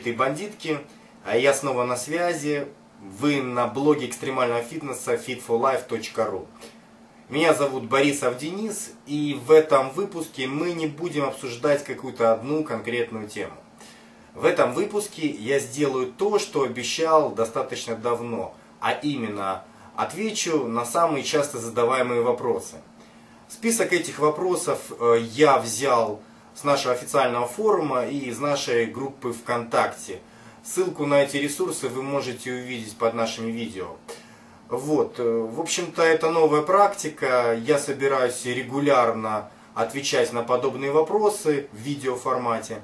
бандиты и бандитки. А Я снова на связи. Вы на блоге экстремального фитнеса fitforlife.ru. Меня зовут Борисов Денис, и в этом выпуске мы не будем обсуждать какую-то одну конкретную тему. В этом выпуске я сделаю то, что обещал достаточно давно, а именно отвечу на самые часто задаваемые вопросы. Список этих вопросов э, я взял с нашего официального форума и из нашей группы ВКонтакте. Ссылку на эти ресурсы вы можете увидеть под нашими видео. Вот, э, в общем-то, это новая практика. Я собираюсь регулярно отвечать на подобные вопросы в видеоформате.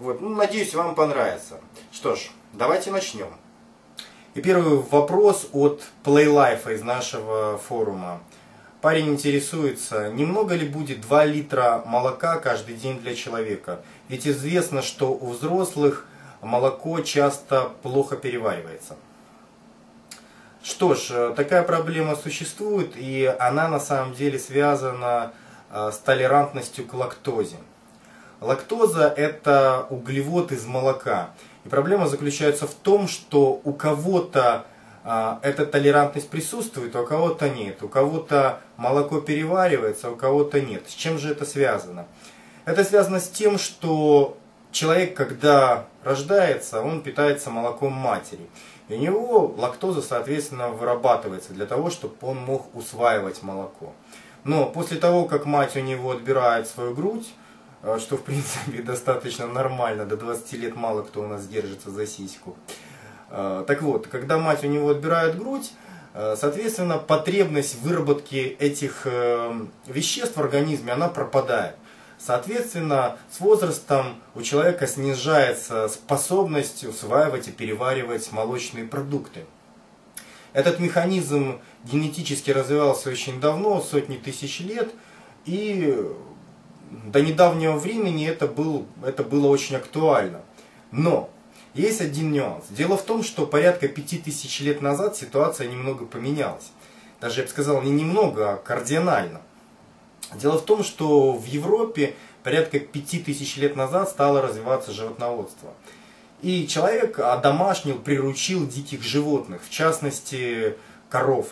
Вот, ну, надеюсь, вам понравится. Что ж, давайте начнем. И первый вопрос от PlayLife из нашего форума. Парень интересуется, немного ли будет 2 литра молока каждый день для человека? Ведь известно, что у взрослых молоко часто плохо переваривается. Что ж, э, такая проблема существует, и она на самом деле связана э, с толерантностью к лактозе. Лактоза – это углевод из молока. И проблема заключается в том, что у кого-то эта толерантность присутствует, а у кого-то нет. У кого-то молоко переваривается, а у кого-то нет. С чем же это связано? Это связано с тем, что человек, когда рождается, он питается молоком матери. И у него лактоза, соответственно, вырабатывается для того, чтобы он мог усваивать молоко. Но после того, как мать у него отбирает свою грудь, а, что в принципе достаточно нормально, до 20 лет мало кто у нас держится за сиську, Э, так вот, когда мать у него отбирает грудь, э, соответственно, потребность выработки этих э, веществ в организме, она пропадает. Соответственно, с возрастом у человека снижается способность усваивать и переваривать молочные продукты. Этот механизм генетически развивался очень давно, сотни тысяч лет, и до недавнего времени это, был, это было очень актуально. Но есть один нюанс. Дело в том, что порядка 5000 лет назад ситуация немного поменялась. Даже, я бы сказал, не немного, а кардинально. Дело в том, что в Европе порядка 5000 лет назад стало развиваться животноводство. И человек одомашнил, приручил диких животных, в частности коров.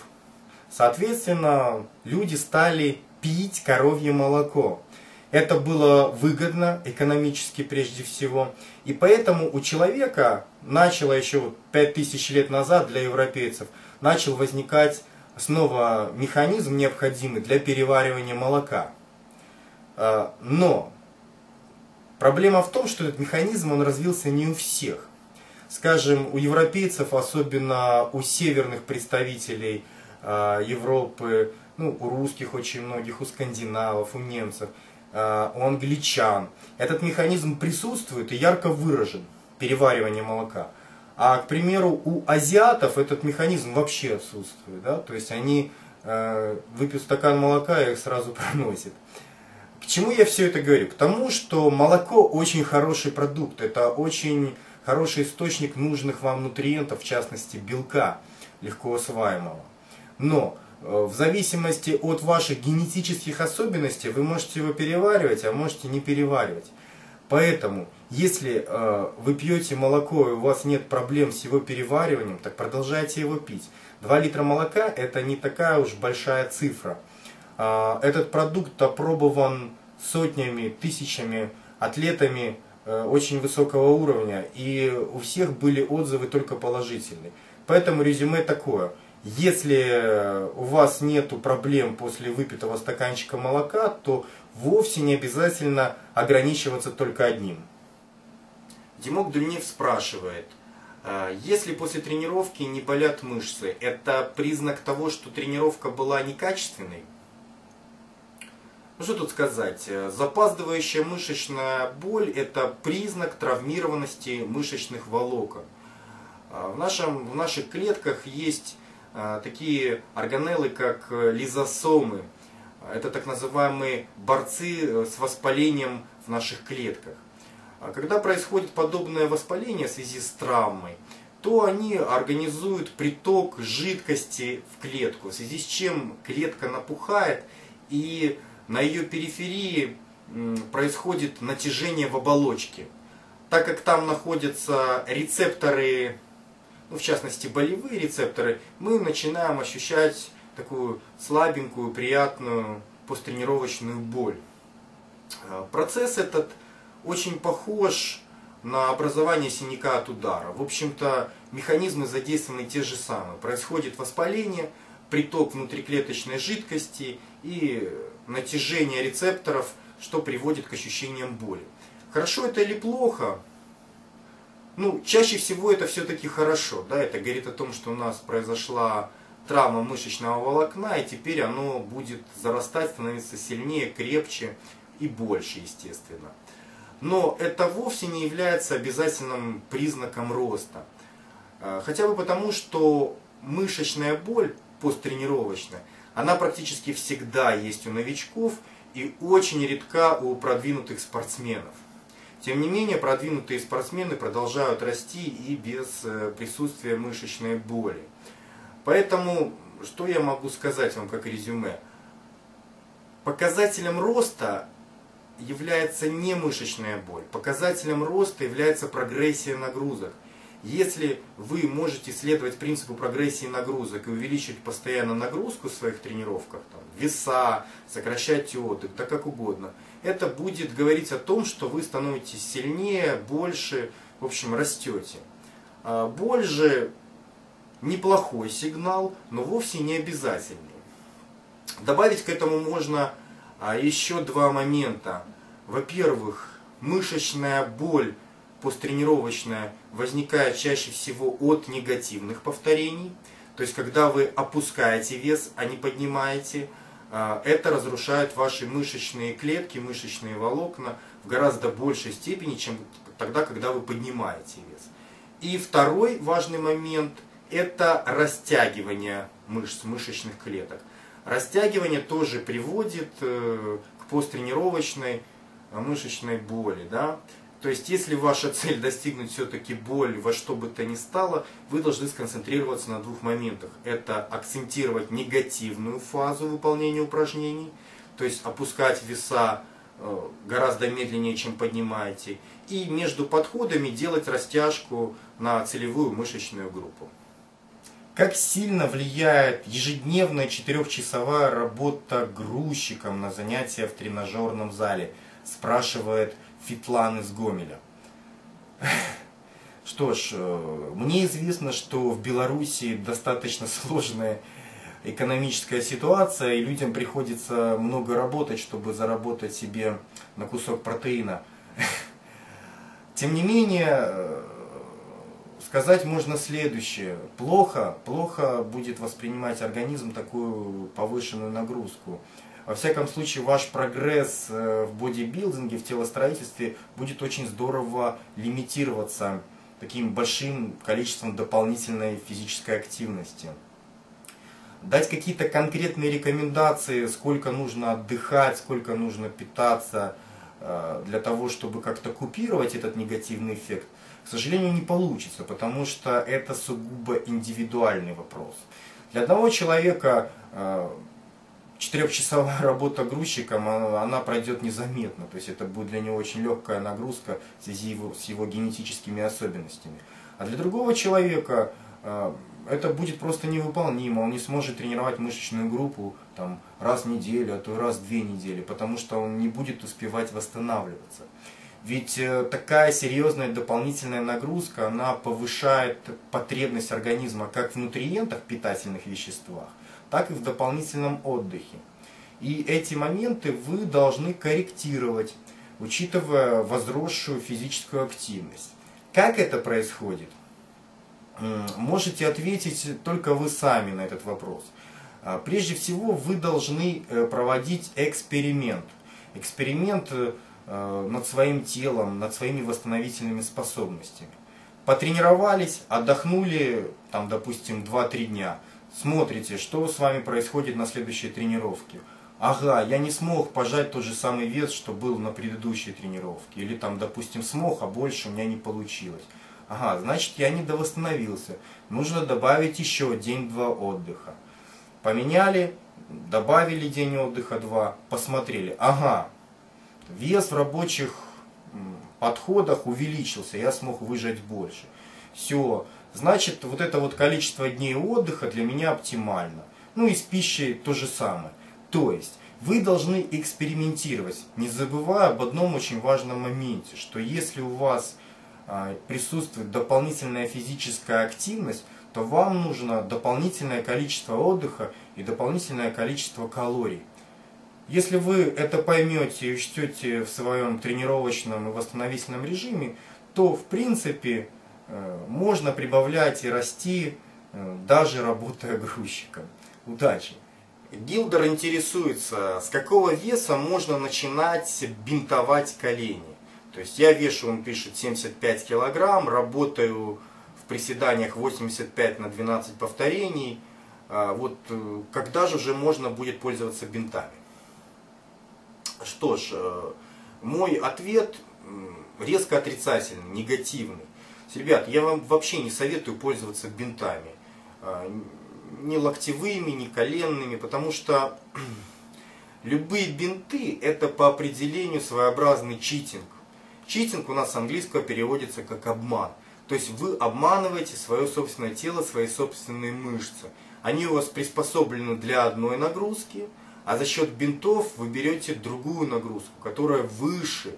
Соответственно, люди стали пить коровье молоко. Это было выгодно экономически прежде всего. И поэтому у человека начало еще 5000 лет назад для европейцев, начал возникать снова механизм необходимый для переваривания молока. А, но проблема в том, что этот механизм он развился не у всех. Скажем, у европейцев, особенно у северных представителей а, Европы, ну, у русских очень многих, у скандинавов, у немцев – у англичан. Этот механизм присутствует и ярко выражен, переваривание молока. А, к примеру, у азиатов этот механизм вообще отсутствует. Да? То есть они э, выпьют стакан молока и их сразу проносят. К чему я все это говорю? К тому, что молоко очень хороший продукт. Это очень хороший источник нужных вам нутриентов, в частности белка, легко усваиваемого. Но Э, в зависимости от ваших генетических особенностей вы можете его переваривать, а можете не переваривать. Поэтому, если э, вы пьете молоко и у вас нет проблем с его перевариванием, так продолжайте его пить. 2 литра молока это не такая уж большая цифра. Э, этот продукт опробован сотнями, тысячами атлетами э, очень высокого уровня, и у всех были отзывы только положительные. Поэтому резюме такое – если у вас нет проблем после выпитого стаканчика молока, то вовсе не обязательно ограничиваться только одним. Димок Дульнев спрашивает, «А если после тренировки не болят мышцы, это признак того, что тренировка была некачественной? Ну что тут сказать, запаздывающая мышечная боль – это признак травмированности мышечных волокон. А в, нашем, в наших клетках есть такие органеллы, как э, лизосомы. Это так называемые борцы э, с воспалением в наших клетках. А когда происходит подобное воспаление в связи с травмой, то они организуют приток жидкости в клетку, в связи с чем клетка напухает и на ее периферии происходит натяжение в оболочке. так как там находятся рецепторы, ну, в частности болевые рецепторы, мы начинаем ощущать такую слабенькую, приятную посттренировочную боль. Э, процесс этот очень похож на образование синяка от удара. В общем-то, механизмы задействованы те же самые. Происходит воспаление, приток внутриклеточной жидкости и натяжение рецепторов, что приводит к ощущениям боли. Хорошо это или плохо? Ну, чаще всего это все-таки хорошо. Да? Это говорит о том, что у нас произошла травма мышечного волокна, и теперь оно будет зарастать, становиться сильнее, крепче и больше, естественно. Но это вовсе не является обязательным признаком роста. А, хотя бы потому, что мышечная боль посттренировочная, она практически всегда есть у новичков и очень редка у продвинутых спортсменов. Тем не менее, продвинутые спортсмены продолжают расти и без э, присутствия мышечной боли. Поэтому, что я могу сказать вам как резюме? Показателем роста является не мышечная боль. Показателем роста является прогрессия нагрузок. Если вы можете следовать принципу прогрессии нагрузок и увеличивать постоянно нагрузку в своих тренировках, там, веса, сокращать отдых, да как угодно, это будет говорить о том, что вы становитесь сильнее, больше, в общем, растете. А боль же неплохой сигнал, но вовсе не обязательный. Добавить к этому можно а, еще два момента. Во-первых, мышечная боль посттренировочная возникает чаще всего от негативных повторений. То есть, когда вы опускаете вес, а не поднимаете, а, это разрушает ваши мышечные клетки, мышечные волокна в гораздо большей степени, чем тогда, когда вы поднимаете вес. И второй важный момент – это растягивание мышц, мышечных клеток. Растягивание тоже приводит э, к посттренировочной мышечной боли. Да? То есть, если ваша цель достигнуть все-таки боль во что бы то ни стало, вы должны сконцентрироваться на двух моментах. Это акцентировать негативную фазу выполнения упражнений, то есть опускать веса э, гораздо медленнее, чем поднимаете, и между подходами делать растяжку на целевую мышечную группу. Как сильно влияет ежедневная четырехчасовая работа грузчиком на занятия в тренажерном зале? Спрашивает Фитлан из Гомеля. Что ж, э, мне известно, что в Беларуси достаточно сложная экономическая ситуация, и людям приходится много работать, чтобы заработать себе на кусок протеина. Тем не менее, э, сказать можно следующее. Плохо, плохо будет воспринимать организм такую повышенную нагрузку. Во всяком случае, ваш прогресс э, в бодибилдинге, в телостроительстве будет очень здорово лимитироваться таким большим количеством дополнительной физической активности. Дать какие-то конкретные рекомендации, сколько нужно отдыхать, сколько нужно питаться, э, для того, чтобы как-то купировать этот негативный эффект, к сожалению, не получится, потому что это сугубо индивидуальный вопрос. Для одного человека э, четырехчасовая работа грузчиком, она пройдет незаметно. То есть это будет для него очень легкая нагрузка в связи с его генетическими особенностями. А для другого человека э, это будет просто невыполнимо. Он не сможет тренировать мышечную группу там, раз в неделю, а то раз в две недели, потому что он не будет успевать восстанавливаться. Ведь э, такая серьезная дополнительная нагрузка, она повышает потребность организма как в нутриентах, питательных веществах, так и в дополнительном отдыхе. И эти моменты вы должны корректировать, учитывая возросшую физическую активность. Как это происходит? Можете ответить только вы сами на этот вопрос. А, прежде всего, вы должны э, проводить эксперимент. Эксперимент э, над своим телом, над своими восстановительными способностями. Потренировались, отдохнули, там, допустим, 2-3 дня – смотрите, что с вами происходит на следующей тренировке. Ага, я не смог пожать тот же самый вес, что был на предыдущей тренировке. Или там, допустим, смог, а больше у меня не получилось. Ага, значит я не довосстановился. Нужно добавить еще день-два отдыха. Поменяли, добавили день отдыха два, посмотрели. Ага, вес в рабочих подходах увеличился, я смог выжать больше. Все, значит вот это вот количество дней отдыха для меня оптимально. Ну и с пищей то же самое. То есть вы должны экспериментировать, не забывая об одном очень важном моменте, что если у вас а, присутствует дополнительная физическая активность, то вам нужно дополнительное количество отдыха и дополнительное количество калорий. Если вы это поймете и учтете в своем тренировочном и восстановительном режиме, то в принципе можно прибавлять и расти, э, даже работая грузчиком. Удачи! Гилдер интересуется, с какого веса можно начинать бинтовать колени. То есть я вешу, он пишет, 75 килограмм, работаю в приседаниях 85 на 12 повторений. А вот э, когда же уже можно будет пользоваться бинтами? Что ж, э, мой ответ резко отрицательный, негативный. Ребят, я вам вообще не советую пользоваться бинтами. А, ни локтевыми, ни коленными, потому что любые бинты это по определению своеобразный читинг. Читинг у нас с английского переводится как обман. То есть вы обманываете свое собственное тело, свои собственные мышцы. Они у вас приспособлены для одной нагрузки, а за счет бинтов вы берете другую нагрузку, которая выше.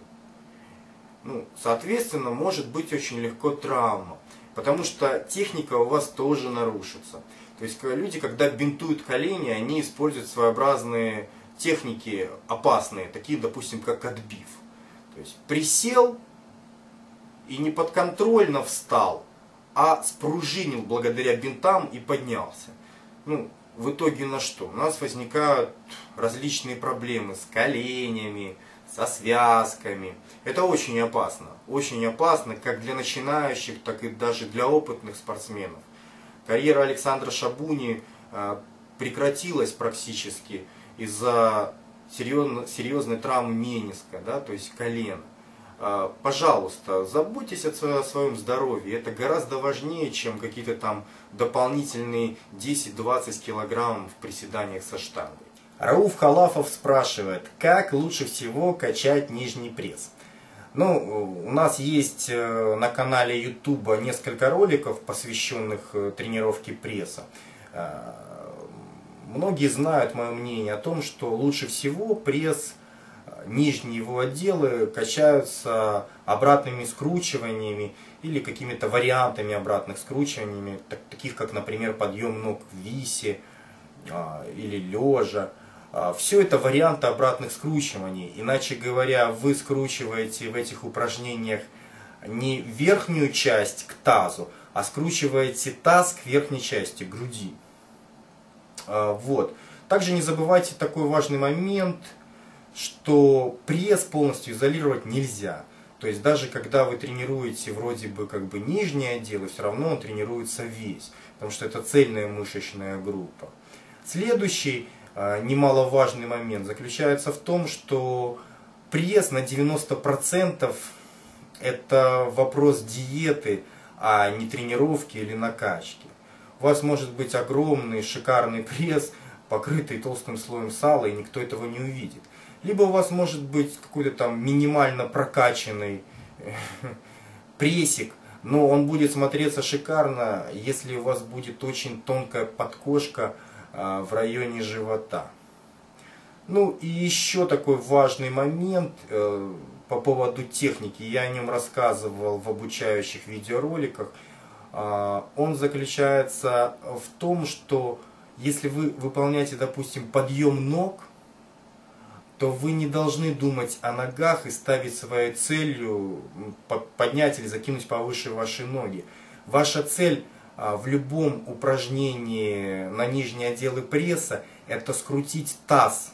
Ну, соответственно, может быть очень легко травма, потому что техника у вас тоже нарушится. То есть люди, когда бинтуют колени, они используют своеобразные техники опасные, такие, допустим, как отбив. То есть присел и не подконтрольно встал, а спружинил благодаря бинтам и поднялся. Ну, в итоге на что? У нас возникают различные проблемы с коленями, со связками. Это очень опасно. Очень опасно как для начинающих, так и даже для опытных спортсменов. Карьера Александра Шабуни э, прекратилась практически из-за серьезной, травмы мениска, да, то есть колен. Э, пожалуйста, заботьтесь о своем здоровье. Это гораздо важнее, чем какие-то там дополнительные 10-20 килограмм в приседаниях со штангой. Рауф Халафов спрашивает, как лучше всего качать нижний пресс? Ну, у нас есть э, на канале YouTube несколько роликов, посвященных э, тренировке пресса. Э, многие знают мое мнение о том, что лучше всего пресс, нижние его отделы качаются обратными скручиваниями или какими-то вариантами обратных скручиваниями, таких как, например, подъем ног в висе или лежа. А, Все это варианты обратных скручиваний. Иначе говоря, вы скручиваете в этих упражнениях не верхнюю часть к тазу, а скручиваете таз к верхней части груди. А, вот. Также не забывайте такой важный момент, что пресс полностью изолировать нельзя. То есть даже когда вы тренируете вроде бы как бы нижнее отделы, все равно он тренируется весь, потому что это цельная мышечная группа. Следующий немаловажный момент заключается в том, что пресс на 90% это вопрос диеты, а не тренировки или накачки. У вас может быть огромный шикарный пресс, покрытый толстым слоем сала, и никто этого не увидит. Либо у вас может быть какой-то там минимально прокачанный прессик, но он будет смотреться шикарно, если у вас будет очень тонкая подкошка, в районе живота. Ну и еще такой важный момент э, по поводу техники, я о нем рассказывал в обучающих видеороликах. А, он заключается в том, что если вы выполняете, допустим, подъем ног, то вы не должны думать о ногах и ставить своей целью поднять или закинуть повыше ваши ноги. Ваша цель а, в любом упражнении на нижние отделы пресса, это скрутить таз.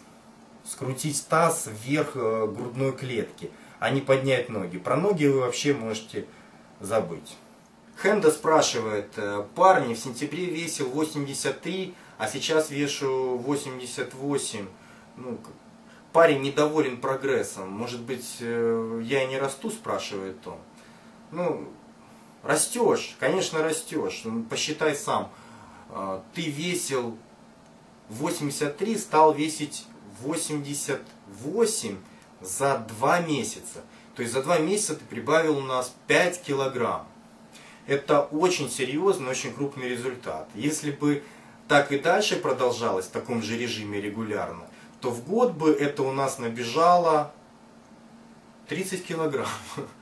Скрутить таз вверх э, грудной клетки, а не поднять ноги. Про ноги вы вообще можете забыть. Хенда спрашивает, э, парни, в сентябре весил 83, а сейчас вешу 88. Ну, парень недоволен прогрессом. Может быть, э, я и не расту, спрашивает он. Ну, Растешь, конечно растешь. Ну, посчитай сам. А, ты весил 83, стал весить 88 за 2 месяца. То есть за два месяца ты прибавил у нас 5 килограмм. Это очень серьезный, очень крупный результат. Если бы так и дальше продолжалось в таком же режиме регулярно, то в год бы это у нас набежало 30 килограмм.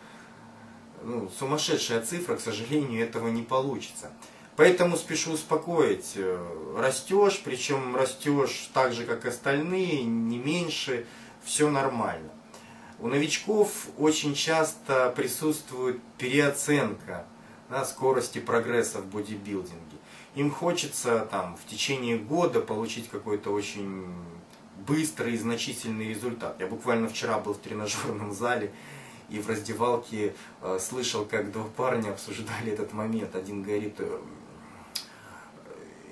Ну, сумасшедшая цифра, к сожалению, этого не получится. Поэтому спешу успокоить, э, растешь, причем растешь так же, как остальные, не меньше, все нормально. У новичков очень часто присутствует переоценка да, скорости прогресса в бодибилдинге. Им хочется там, в течение года получить какой-то очень быстрый и значительный результат. Я буквально вчера был в тренажерном зале и в раздевалке э, слышал, как два парня обсуждали этот момент. Один говорит, э,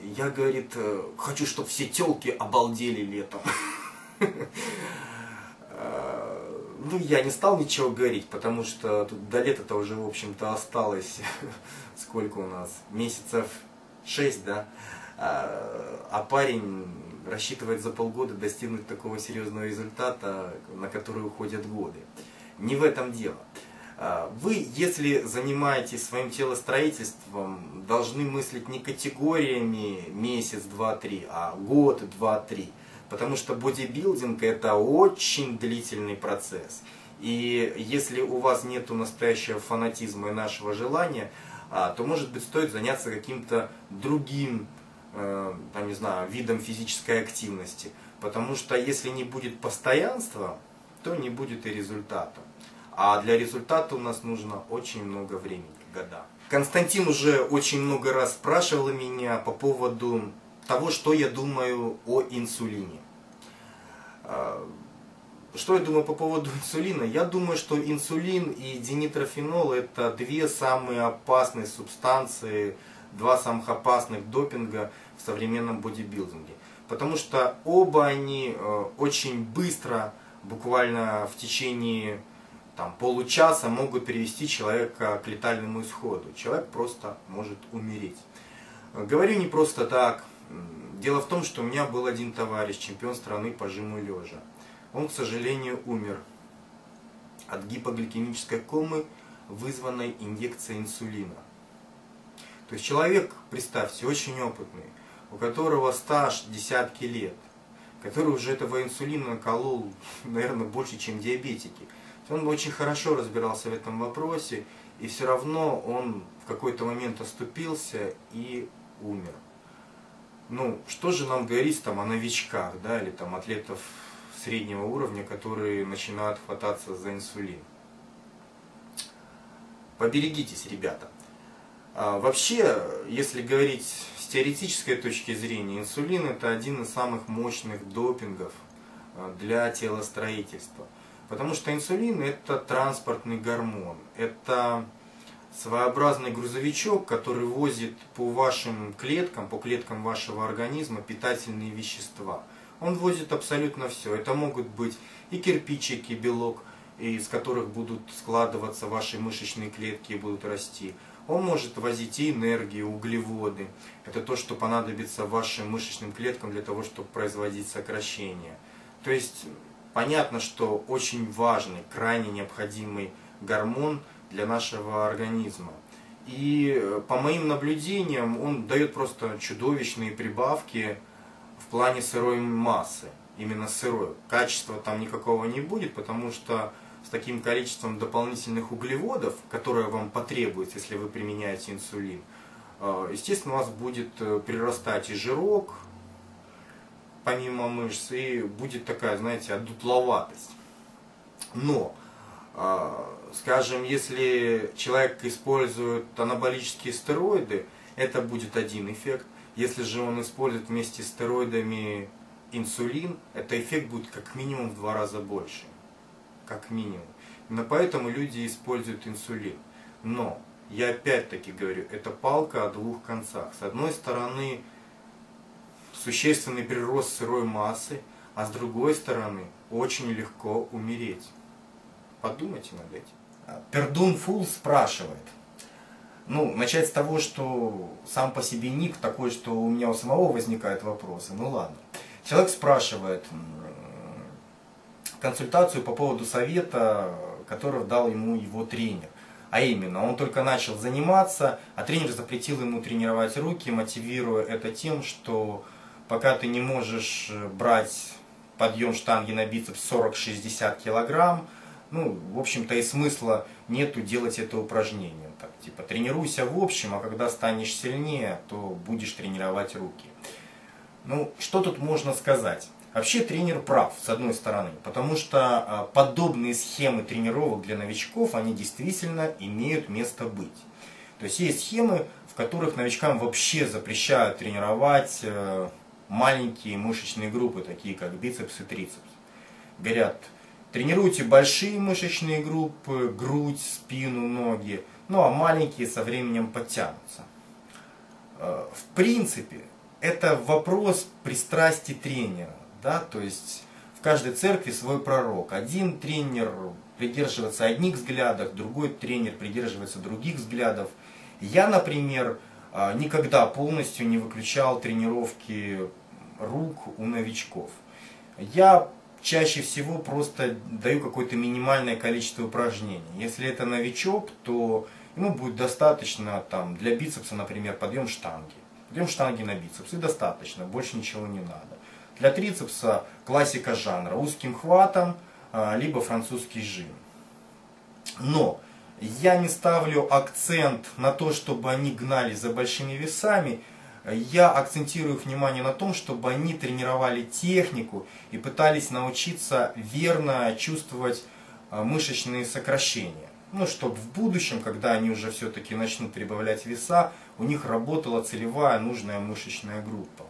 я, говорит, э, хочу, чтобы все телки обалдели летом. Э, ну, я не стал ничего говорить, потому что тут до лета-то уже, в общем-то, осталось, сколько у нас, месяцев шесть, да? А, а парень рассчитывает за полгода достигнуть такого серьезного результата, на который уходят годы. Не в этом дело. А, вы, если занимаетесь своим телостроительством, должны мыслить не категориями месяц, два, три, а год, два, три. Потому что бодибилдинг это очень длительный процесс. И если у вас нет настоящего фанатизма и нашего желания, а, то может быть стоит заняться каким-то другим, э, там, не знаю, видом физической активности. Потому что если не будет постоянства, то не будет и результата. А для результата у нас нужно очень много времени, года. Константин уже очень много раз спрашивал меня по поводу того, что я думаю о инсулине. А, что я думаю по поводу инсулина? Я думаю, что инсулин и динитрофенол это две самые опасные субстанции, два самых опасных допинга в современном бодибилдинге. Потому что оба они э, очень быстро, буквально в течение там, получаса могут привести человека к летальному исходу. Человек просто может умереть. Говорю не просто так. Дело в том, что у меня был один товарищ, чемпион страны по жиму лежа. Он, к сожалению, умер от гипогликемической комы, вызванной инъекцией инсулина. То есть человек, представьте, очень опытный, у которого стаж десятки лет, который уже этого инсулина наколол, наверное, больше, чем диабетики. Он очень хорошо разбирался в этом вопросе, и все равно он в какой-то момент оступился и умер. Ну, что же нам говорить там о новичках, да, или там атлетов среднего уровня, которые начинают хвататься за инсулин? Поберегитесь, ребята. А, вообще, если говорить с теоретической точки зрения, инсулин это один из самых мощных допингов а, для телостроительства. Потому что инсулин это транспортный гормон, это своеобразный грузовичок, который возит по вашим клеткам, по клеткам вашего организма питательные вещества. Он возит абсолютно все. Это могут быть и кирпичики, белок, из которых будут складываться ваши мышечные клетки и будут расти. Он может возить и энергию, углеводы. Это то, что понадобится вашим мышечным клеткам для того, чтобы производить сокращение. То есть Понятно, что очень важный, крайне необходимый гормон для нашего организма. И э, по моим наблюдениям он дает просто чудовищные прибавки в плане сырой массы. Именно сырой. Качества там никакого не будет, потому что с таким количеством дополнительных углеводов, которые вам потребуется, если вы применяете инсулин, э, естественно, у вас будет э, прирастать и жирок, помимо мышц, и будет такая, знаете, одутловатость. Но, а, скажем, если человек использует анаболические стероиды, это будет один эффект. Если же он использует вместе с стероидами инсулин, это эффект будет как минимум в два раза больше. Как минимум. Именно поэтому люди используют инсулин. Но, я опять-таки говорю, это палка о двух концах. С одной стороны, существенный прирост сырой массы, а с другой стороны очень легко умереть. Подумайте над этим. Пердун Фул спрашивает. Ну, начать с того, что сам по себе ник такой, что у меня у самого возникают вопросы. Ну ладно. Человек спрашивает консультацию по поводу совета, который дал ему его тренер. А именно, он только начал заниматься, а тренер запретил ему тренировать руки, мотивируя это тем, что пока ты не можешь э, брать подъем штанги на бицепс 40-60 килограмм, ну, в общем-то и смысла нету делать это упражнение. Так, типа, тренируйся в общем, а когда станешь сильнее, то будешь тренировать руки. Ну, что тут можно сказать? Вообще тренер прав, с одной стороны, потому что а, подобные схемы тренировок для новичков, они действительно имеют место быть. То есть есть схемы, в которых новичкам вообще запрещают тренировать э, маленькие мышечные группы, такие как бицепс и трицепс. Говорят, тренируйте большие мышечные группы, грудь, спину, ноги, ну а маленькие со временем подтянутся. Э, в принципе, это вопрос пристрастий тренера. Да? То есть в каждой церкви свой пророк. Один тренер придерживается одних взглядов, другой тренер придерживается других взглядов. Я, например, э, никогда полностью не выключал тренировки рук у новичков. Я чаще всего просто даю какое-то минимальное количество упражнений. Если это новичок, то ему будет достаточно там, для бицепса, например, подъем штанги. Подъем штанги на бицепс и достаточно, больше ничего не надо. Для трицепса классика жанра, узким хватом, а, либо французский жим. Но я не ставлю акцент на то, чтобы они гнали за большими весами, я акцентирую внимание на том, чтобы они тренировали технику и пытались научиться верно чувствовать а, мышечные сокращения. Ну, чтобы в будущем, когда они уже все-таки начнут прибавлять веса, у них работала целевая нужная мышечная группа.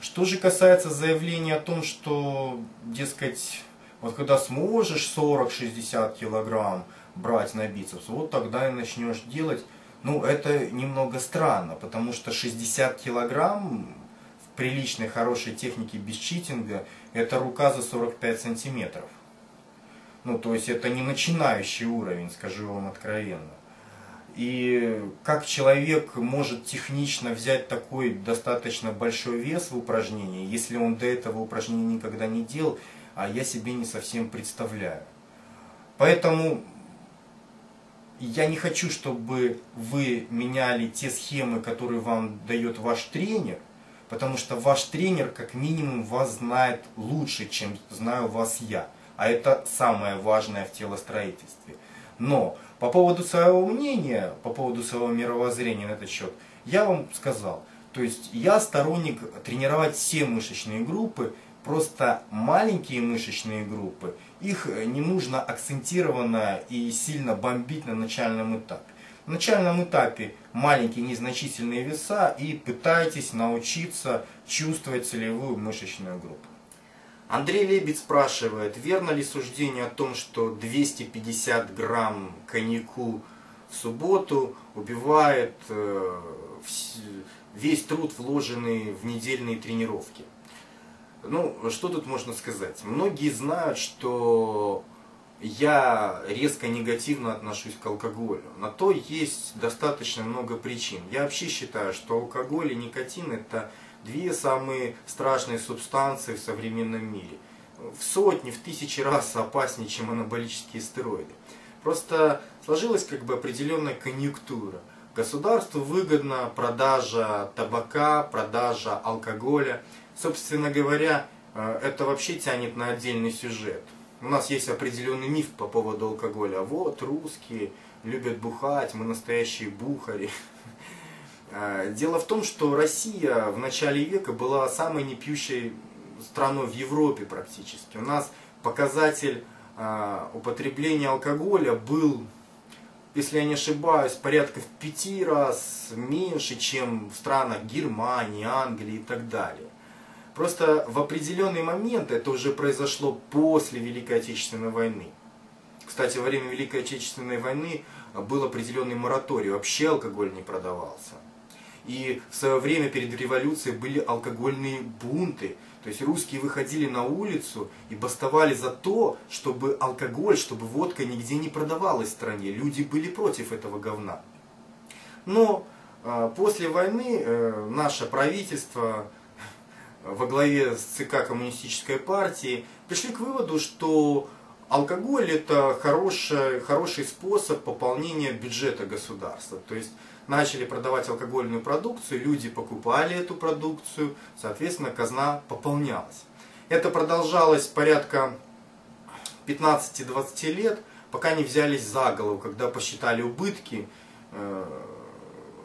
Что же касается заявления о том, что, дескать, вот когда сможешь 40-60 килограмм брать на бицепс, вот тогда и начнешь делать ну, это немного странно, потому что 60 килограмм в приличной, хорошей технике без читинга, это рука за 45 сантиметров. Ну, то есть это не начинающий уровень, скажу вам откровенно. И как человек может технично взять такой достаточно большой вес в упражнении, если он до этого упражнения никогда не делал, а я себе не совсем представляю. Поэтому я не хочу, чтобы вы меняли те схемы, которые вам дает ваш тренер, потому что ваш тренер как минимум вас знает лучше, чем знаю вас я. А это самое важное в телостроительстве. Но по поводу своего мнения, по поводу своего мировоззрения на этот счет, я вам сказал. То есть я сторонник тренировать все мышечные группы, просто маленькие мышечные группы – их э, не нужно акцентированно и сильно бомбить на начальном этапе. На начальном этапе маленькие незначительные веса и пытайтесь научиться чувствовать целевую мышечную группу. Андрей Лебедь спрашивает, верно ли суждение о том, что 250 грамм коньяку в субботу убивает э, весь труд, вложенный в недельные тренировки? Ну, что тут можно сказать? Многие знают, что я резко негативно отношусь к алкоголю. На то есть достаточно много причин. Я вообще считаю, что алкоголь и никотин это две самые страшные субстанции в современном мире. В сотни, в тысячи раз опаснее, чем анаболические стероиды. Просто сложилась как бы определенная конъюнктура. Государству выгодна продажа табака, продажа алкоголя – собственно говоря, э, это вообще тянет на отдельный сюжет. У нас есть определенный миф по поводу алкоголя. Вот, русские любят бухать, мы настоящие бухари. Э, дело в том, что Россия в начале века была самой непьющей страной в Европе практически. У нас показатель э, употребления алкоголя был, если я не ошибаюсь, порядка в пяти раз меньше, чем в странах Германии, Англии и так далее. Просто в определенный момент, это уже произошло после Великой Отечественной войны. Кстати, во время Великой Отечественной войны был определенный мораторий, вообще алкоголь не продавался. И в свое время перед революцией были алкогольные бунты. То есть русские выходили на улицу и бастовали за то, чтобы алкоголь, чтобы водка нигде не продавалась в стране. Люди были против этого говна. Но э, после войны э, наше правительство во главе с ЦК Коммунистической партии пришли к выводу, что алкоголь это хороший, хороший способ пополнения бюджета государства. То есть начали продавать алкогольную продукцию, люди покупали эту продукцию, соответственно, казна пополнялась. Это продолжалось порядка 15-20 лет, пока не взялись за голову, когда посчитали убытки э,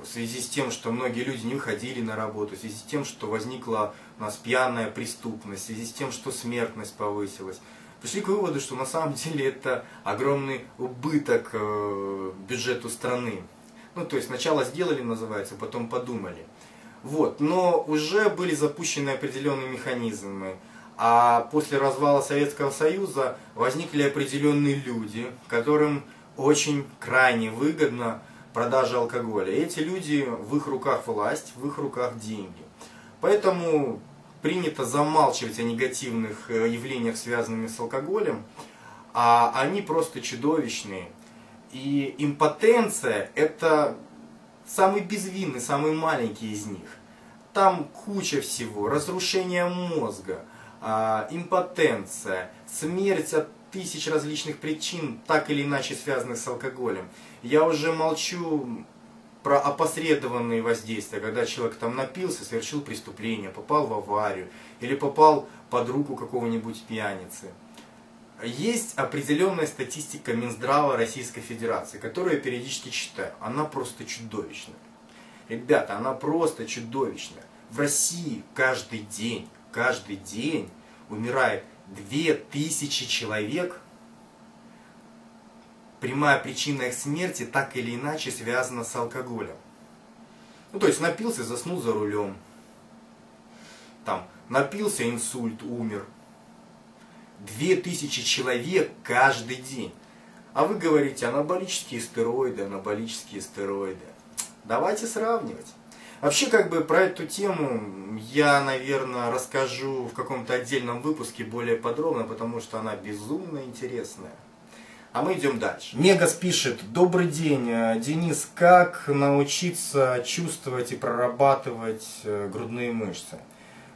в связи с тем, что многие люди не выходили на работу, в связи с тем, что возникла у нас пьяная преступность, в связи с тем, что смертность повысилась. Пришли к выводу, что на самом деле это огромный убыток э, бюджету страны. Ну, то есть сначала сделали, называется, потом подумали. Вот. Но уже были запущены определенные механизмы. А после развала Советского Союза возникли определенные люди, которым очень крайне выгодна продажа алкоголя. И эти люди, в их руках власть, в их руках деньги. Поэтому принято замалчивать о негативных э, явлениях, связанных с алкоголем, а они просто чудовищные. И импотенция – это самый безвинный, самый маленький из них. Там куча всего, разрушение мозга, а, импотенция, смерть от тысяч различных причин, так или иначе связанных с алкоголем. Я уже молчу про опосредованные воздействия, когда человек там напился, совершил преступление, попал в аварию или попал под руку какого-нибудь пьяницы. Есть определенная статистика Минздрава Российской Федерации, которую я периодически читаю. Она просто чудовищная. Ребята, она просто чудовищная. В России каждый день, каждый день умирает 2000 человек. Прямая причина их смерти так или иначе связана с алкоголем. Ну, то есть напился, заснул за рулем. Там, напился, инсульт, умер 2000 человек каждый день. А вы говорите, анаболические стероиды, анаболические стероиды. Давайте сравнивать. Вообще, как бы про эту тему я, наверное, расскажу в каком-то отдельном выпуске более подробно, потому что она безумно интересная. А мы идем дальше. Мегас пишет, добрый день, Денис, как научиться чувствовать и прорабатывать э, грудные мышцы?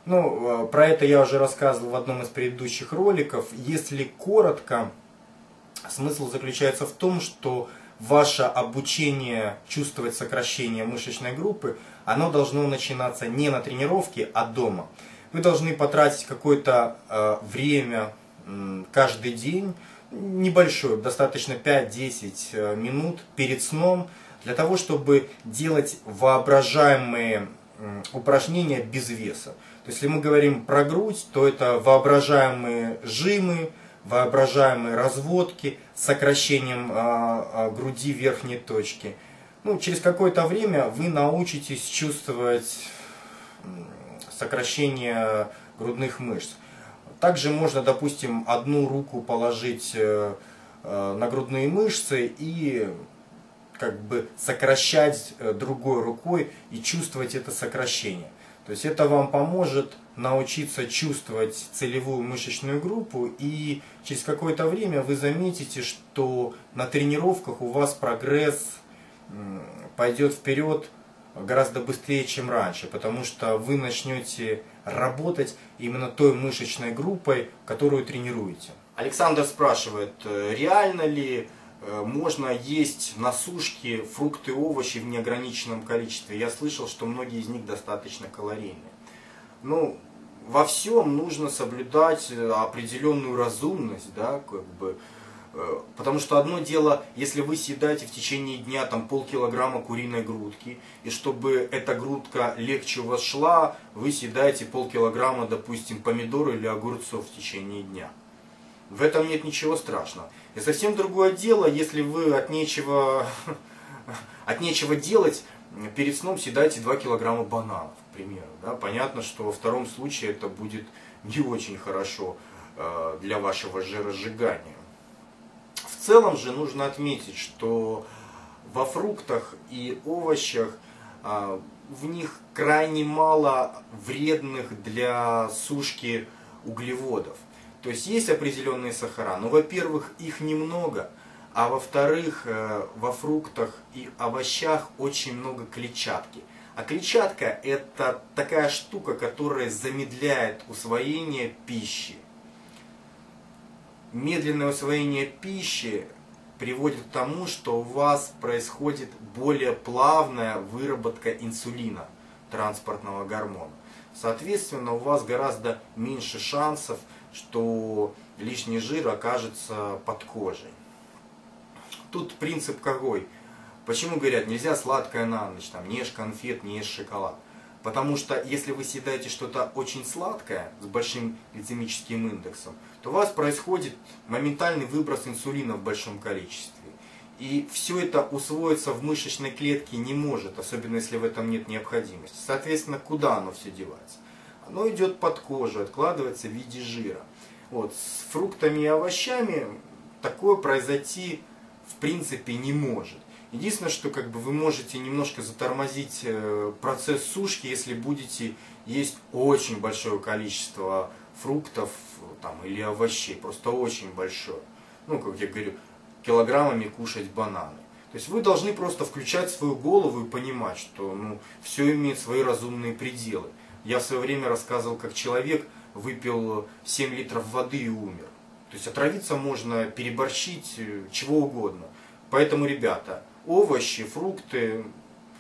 Ну, э, про это я уже рассказывал в одном из предыдущих роликов. Если коротко, смысл заключается в том, что ваше обучение чувствовать сокращение мышечной группы, оно должно начинаться не на тренировке, а дома. Вы должны потратить какое-то э, время э, каждый день, небольшое, достаточно 5-10 э, минут перед сном, для того, чтобы делать воображаемые упражнения без веса. Если мы говорим про грудь, то это воображаемые жимы, воображаемые разводки с сокращением а, а, груди верхней точки. Ну, через какое-то время вы научитесь чувствовать сокращение грудных мышц. Также можно, допустим, одну руку положить э, э, на грудные мышцы и как бы сокращать э, другой рукой и чувствовать это сокращение. То есть это вам поможет научиться чувствовать целевую мышечную группу и через какое-то время вы заметите, что на тренировках у вас прогресс пойдет вперед гораздо быстрее, чем раньше, потому что вы начнете работать именно той мышечной группой, которую тренируете. Александр спрашивает, э, реально ли можно есть на сушке фрукты и овощи в неограниченном количестве. Я слышал, что многие из них достаточно калорийные. Ну, во всем нужно соблюдать э, определенную разумность, да, как бы, э, потому что одно дело, если вы съедаете в течение дня там полкилограмма куриной грудки, и чтобы эта грудка легче у вас шла, вы съедаете полкилограмма, допустим, помидоры или огурцов в течение дня. В этом нет ничего страшного. И совсем другое дело, если вы от нечего, от нечего делать, перед сном съедайте 2 килограмма бананов, к примеру. Да? Понятно, что во втором случае это будет не очень хорошо э, для вашего жиросжигания. В целом же нужно отметить, что во фруктах и овощах э, в них крайне мало вредных для сушки углеводов. То есть есть определенные сахара, но, во-первых, их немного, а во-вторых, э, во фруктах и овощах очень много клетчатки. А клетчатка это такая штука, которая замедляет усвоение пищи. медленное усвоение пищи приводит к тому, что у вас происходит более плавная выработка инсулина, транспортного гормона. Соответственно, у вас гораздо меньше шансов, что лишний жир окажется под кожей. Тут принцип какой? Почему говорят, нельзя сладкое на ночь, там, не ешь конфет, не ешь шоколад? Потому что если вы съедаете что-то очень сладкое с большим глицемическим индексом, то у вас происходит моментальный выброс инсулина в большом количестве. И все это усвоиться в мышечной клетке не может, особенно если в этом нет необходимости. Соответственно, куда оно все девается? Оно идет под кожу, откладывается в виде жира. Вот, с фруктами и овощами такое произойти в принципе не может. Единственное, что как бы вы можете немножко затормозить э, процесс сушки, если будете есть очень большое количество фруктов там, или овощей, просто очень большое. Ну, как я говорю, килограммами кушать бананы. То есть вы должны просто включать свою голову и понимать, что ну, все имеет свои разумные пределы. Я в свое время рассказывал, как человек выпил 7 литров воды и умер. То есть отравиться можно, переборщить, э, чего угодно. Поэтому, ребята, овощи, фрукты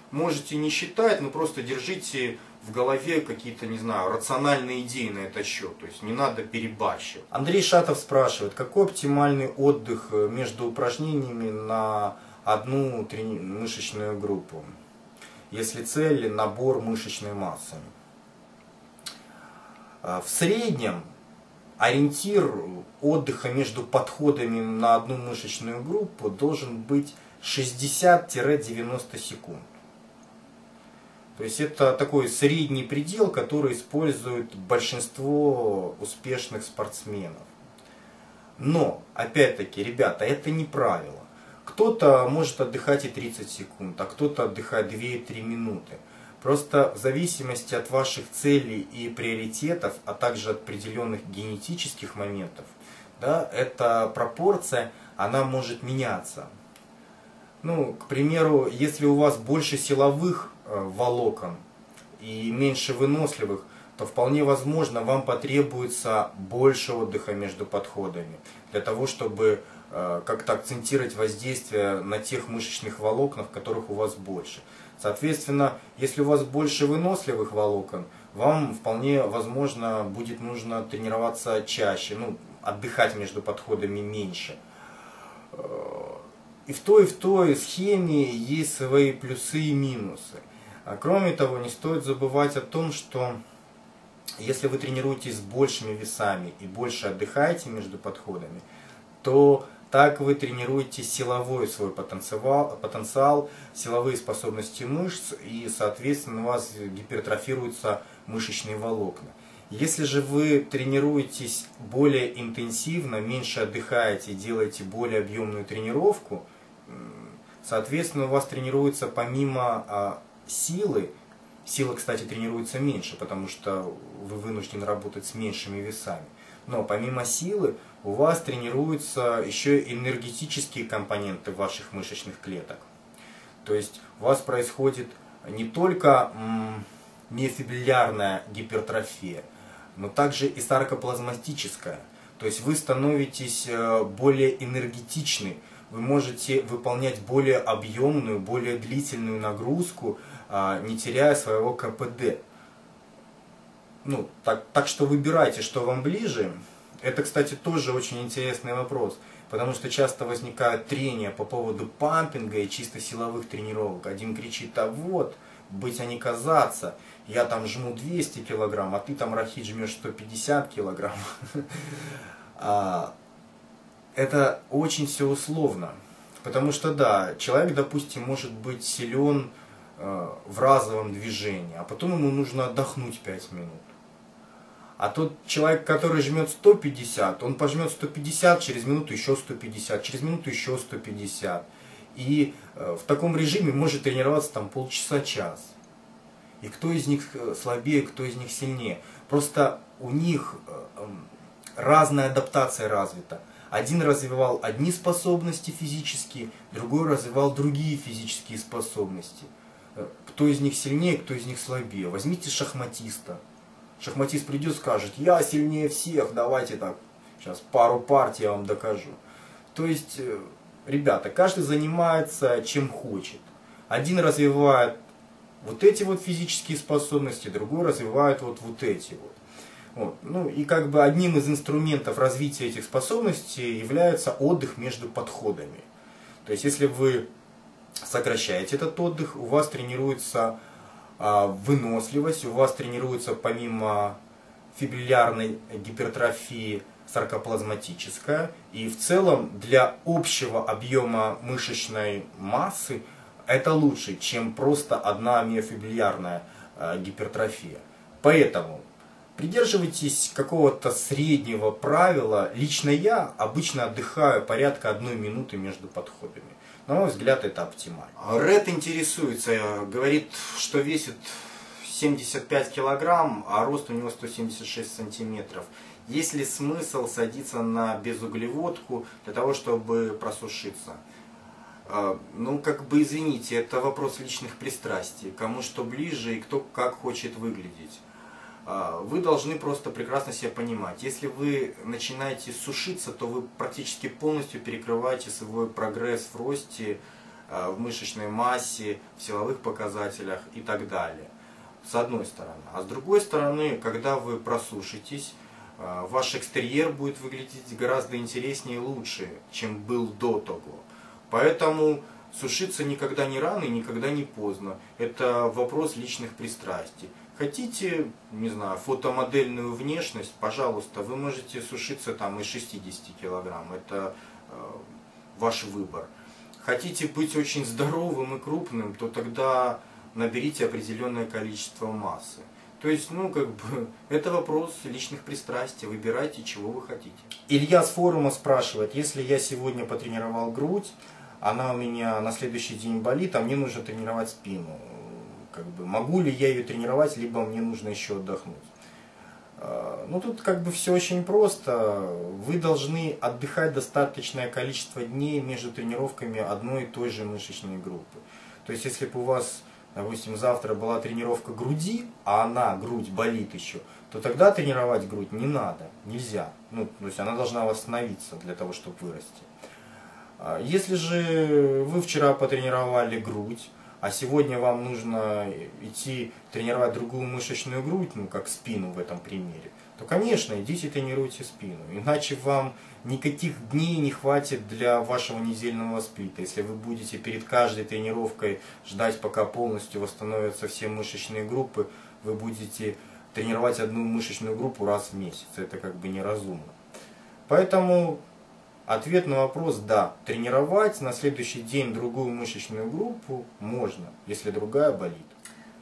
можете не считать, но просто держите в голове какие-то, не знаю, рациональные идеи на этот счет. То есть не надо перебарщивать. Андрей Шатов спрашивает, какой оптимальный отдых э, между упражнениями на одну трени... мышечную группу, если цель набор мышечной массы? Э, в среднем ориентир отдыха между подходами на одну мышечную группу должен быть 60-90 секунд. То есть это такой средний предел, который использует большинство успешных спортсменов. Но, опять-таки, ребята, это не правило. Кто-то может отдыхать и 30 секунд, а кто-то отдыхает 2-3 минуты. Просто в зависимости от ваших целей и приоритетов, а также от определенных генетических моментов, да, эта пропорция, она может меняться. Ну, к примеру, если у вас больше силовых э, волокон и меньше выносливых, то вполне возможно вам потребуется больше отдыха между подходами для того, чтобы э, как-то акцентировать воздействие на тех мышечных волокнах, которых у вас больше. Соответственно, если у вас больше выносливых волокон, вам вполне возможно будет нужно тренироваться чаще, ну, отдыхать между подходами меньше. Э, и в той и в той схеме есть свои плюсы и минусы. А кроме того, не стоит забывать о том, что если вы тренируетесь с большими весами и больше отдыхаете между подходами, то так вы тренируете силовой свой потенциал, потенциал, силовые способности мышц, и, соответственно, у вас гипертрофируются мышечные волокна. Если же вы тренируетесь более интенсивно, меньше отдыхаете, делаете более объемную тренировку – Соответственно, у вас тренируется помимо а, силы, сила, кстати, тренируется меньше, потому что вы вынуждены работать с меньшими весами. Но помимо силы у вас тренируются еще энергетические компоненты ваших мышечных клеток. То есть у вас происходит не только миофибриллярная гипертрофия, но также и саркоплазматическая. То есть вы становитесь э, более энергетичны, вы можете выполнять более объемную, более длительную нагрузку, а, не теряя своего КПД. Ну, так, так что выбирайте, что вам ближе. Это, кстати, тоже очень интересный вопрос, потому что часто возникают трения по поводу пампинга и чисто силовых тренировок. Один кричит, а вот, быть, а не казаться, я там жму 200 килограмм, а ты там, Рахид, жмешь 150 килограмм. А, это очень все условно. Потому что да, человек, допустим, может быть силен э, в разовом движении, а потом ему нужно отдохнуть 5 минут. А тот человек, который жмет 150, он пожмет 150, через минуту еще 150, через минуту еще 150. И э, в таком режиме может тренироваться там полчаса-час. И кто из них э, слабее, кто из них сильнее. Просто у них э, эм, разная адаптация развита. Один развивал одни способности физические, другой развивал другие физические способности. Кто из них сильнее, кто из них слабее. Возьмите шахматиста. Шахматист придет, скажет, я сильнее всех, давайте так. Сейчас пару партий я вам докажу. То есть, э, ребята, каждый занимается чем хочет. Один развивает вот эти вот физические способности, другой развивает вот, вот эти вот. Вот. Ну и как бы одним из инструментов развития этих способностей является отдых между подходами. То есть если вы сокращаете этот отдых, у вас тренируется выносливость, у вас тренируется помимо фибриллярной гипертрофии саркоплазматическая. И в целом для общего объема мышечной массы это лучше, чем просто одна миофибриллярная а, гипертрофия. Поэтому придерживайтесь какого-то среднего правила. Лично я обычно отдыхаю порядка одной минуты между подходами. На мой взгляд, это оптимально. Ред интересуется, говорит, что весит 75 килограмм, а рост у него 176 сантиметров. Есть ли смысл садиться на безуглеводку для того, чтобы просушиться? А, ну, как бы, извините, это вопрос личных пристрастий. Кому что ближе и кто как хочет выглядеть. А, вы должны просто прекрасно себя понимать. Если вы начинаете сушиться, то вы практически полностью перекрываете свой прогресс в росте, а, в мышечной массе, в силовых показателях и так далее. С одной стороны. А с другой стороны, когда вы просушитесь, а, ваш экстерьер будет выглядеть гораздо интереснее и лучше, чем был до того. Поэтому сушиться никогда не рано и никогда не поздно. Это вопрос личных пристрастий. Хотите, не знаю, фотомодельную внешность, пожалуйста, вы можете сушиться там и 60 килограмм, это э, ваш выбор. Хотите быть очень здоровым и крупным, то тогда наберите определенное количество массы. То есть, ну, как бы, это вопрос личных пристрастий. Выбирайте, чего вы хотите. Илья с форума спрашивает, если я сегодня потренировал грудь, она у меня на следующий день болит, а мне нужно тренировать спину как бы, могу ли я ее тренировать, либо мне нужно еще отдохнуть. А, ну тут как бы все очень просто. Вы должны отдыхать достаточное количество дней между тренировками одной и той же мышечной группы. То есть если бы у вас, допустим, завтра была тренировка груди, а она, грудь, болит еще, то тогда тренировать грудь не надо, нельзя. Ну, то есть она должна восстановиться для того, чтобы вырасти. А если же вы вчера потренировали грудь, а сегодня вам нужно идти тренировать другую мышечную грудь, ну как спину в этом примере, то, конечно, идите тренируйте спину. Иначе вам никаких дней не хватит для вашего недельного сплита. Если вы будете перед каждой тренировкой ждать, пока полностью восстановятся все мышечные группы, вы будете тренировать одну мышечную группу раз в месяц. Это как бы неразумно. Поэтому Ответ на вопрос – да. Тренировать на следующий день другую мышечную группу можно, если другая болит.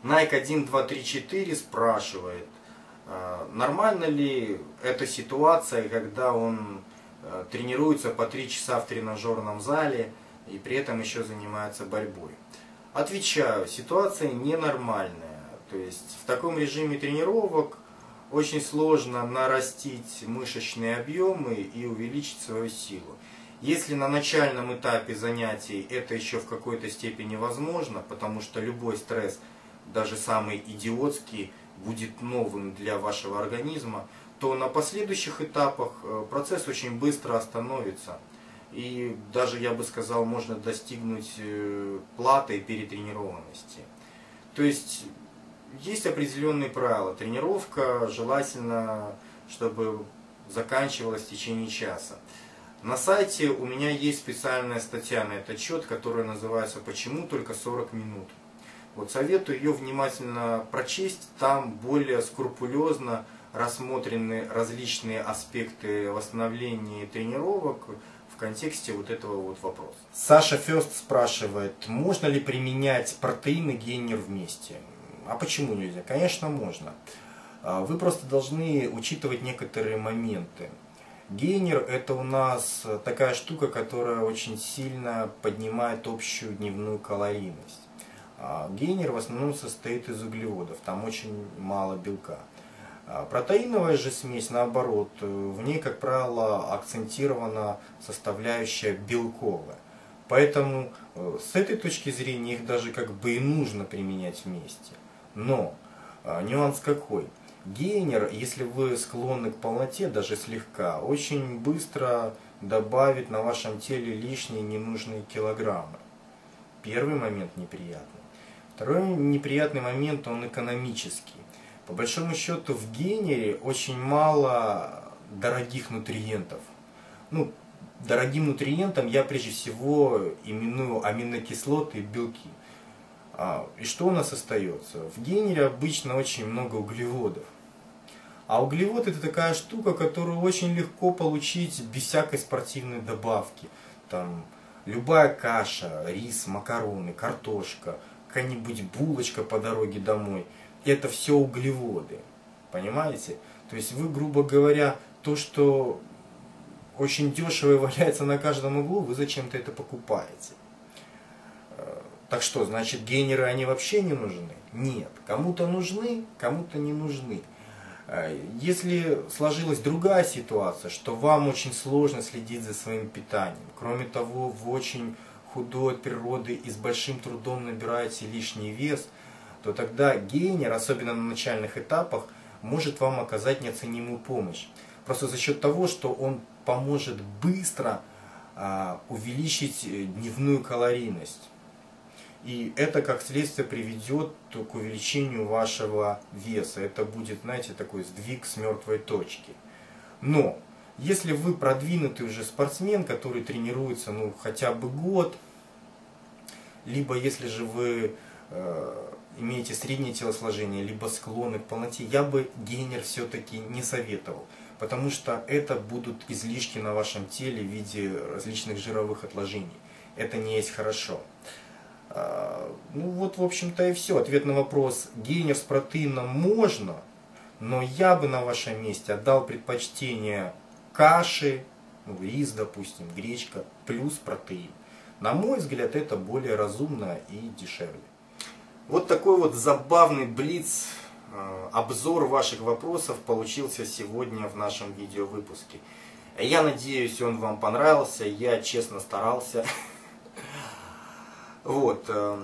Nike 1, 2, 3, 4 спрашивает, а, нормально ли эта ситуация, когда он а, тренируется по 3 часа в тренажерном зале и при этом еще занимается борьбой? Отвечаю, ситуация ненормальная. То есть в таком режиме тренировок очень сложно нарастить мышечные объемы и увеличить свою силу. Если на начальном этапе занятий это еще в какой-то степени возможно, потому что любой стресс, даже самый идиотский, будет новым для вашего организма, то на последующих этапах э, процесс очень быстро остановится. И даже, я бы сказал, можно достигнуть э, платы перетренированности. То есть есть определенные правила. Тренировка желательно, чтобы заканчивалась в течение часа. На сайте у меня есть специальная статья на этот счет, которая называется «Почему только 40 минут?». Вот советую ее внимательно прочесть, там более скрупулезно рассмотрены различные аспекты восстановления тренировок в контексте вот этого вот вопроса. Саша Фест спрашивает, можно ли применять протеин и гейнер вместе? А почему нельзя? Конечно, можно. А, вы просто должны учитывать некоторые моменты. Гейнер это у нас такая штука, которая очень сильно поднимает общую дневную калорийность. А, гейнер в основном состоит из углеводов, там очень мало белка. А, протеиновая же смесь, наоборот, в ней, как правило, акцентирована составляющая белковая. Поэтому э, с этой точки зрения их даже как бы и нужно применять вместе. Но а, нюанс какой? Гейнер, если вы склонны к полноте, даже слегка, очень быстро добавит на вашем теле лишние ненужные килограммы. Первый момент неприятный. Второй неприятный момент, он экономический. По большому счету в генере очень мало дорогих нутриентов. Ну, дорогим нутриентом я прежде всего именую аминокислоты и белки. А, и что у нас остается? В генере обычно очень много углеводов. А углевод это такая штука, которую очень легко получить без всякой спортивной добавки. Там любая каша, рис, макароны, картошка, какая-нибудь булочка по дороге домой. Это все углеводы. Понимаете? То есть вы, грубо говоря, то, что очень дешево и валяется на каждом углу, вы зачем-то это покупаете. Так что, значит, генеры, они вообще не нужны? Нет. Кому-то нужны, кому-то не нужны. Э, если сложилась другая ситуация, что вам очень сложно следить за своим питанием, кроме того, вы очень худой от природы и с большим трудом набираете лишний вес, то тогда гейнер, особенно на начальных этапах, может вам оказать неоценимую помощь. Просто за счет того, что он поможет быстро а, увеличить э, дневную калорийность. И это, как следствие, приведет к увеличению вашего веса. Это будет, знаете, такой сдвиг с мертвой точки. Но, если вы продвинутый уже спортсмен, который тренируется ну, хотя бы год, либо если же вы э, имеете среднее телосложение, либо склонны к полноте, я бы гейнер все-таки не советовал. Потому что это будут излишки на вашем теле в виде различных жировых отложений. Это не есть хорошо. Ну вот, в общем-то, и все. Ответ на вопрос, гейнер с протеином можно, но я бы на вашем месте отдал предпочтение каши, ну, рис, допустим, гречка, плюс протеин. На мой взгляд, это более разумно и дешевле. Вот такой вот забавный блиц, э, обзор ваших вопросов получился сегодня в нашем видеовыпуске. Я надеюсь, он вам понравился, я честно старался. Вот. Э,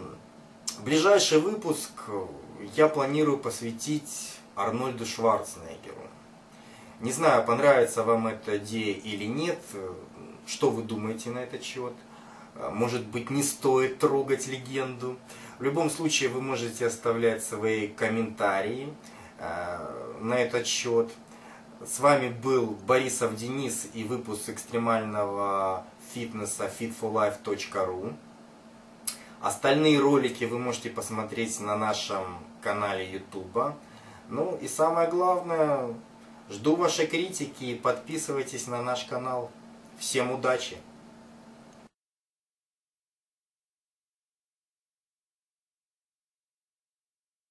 ближайший выпуск я планирую посвятить Арнольду Шварценеггеру. Не знаю, понравится вам эта идея или нет, что вы думаете на этот счет. Э, может быть, не стоит трогать легенду. В любом случае, вы можете оставлять свои комментарии э, на этот счет. С вами был Борисов Денис и выпуск экстремального фитнеса fitforlife.ru. Остальные ролики вы можете посмотреть на нашем канале YouTube. Ну и самое главное, жду вашей критики и подписывайтесь на наш канал. Всем удачи!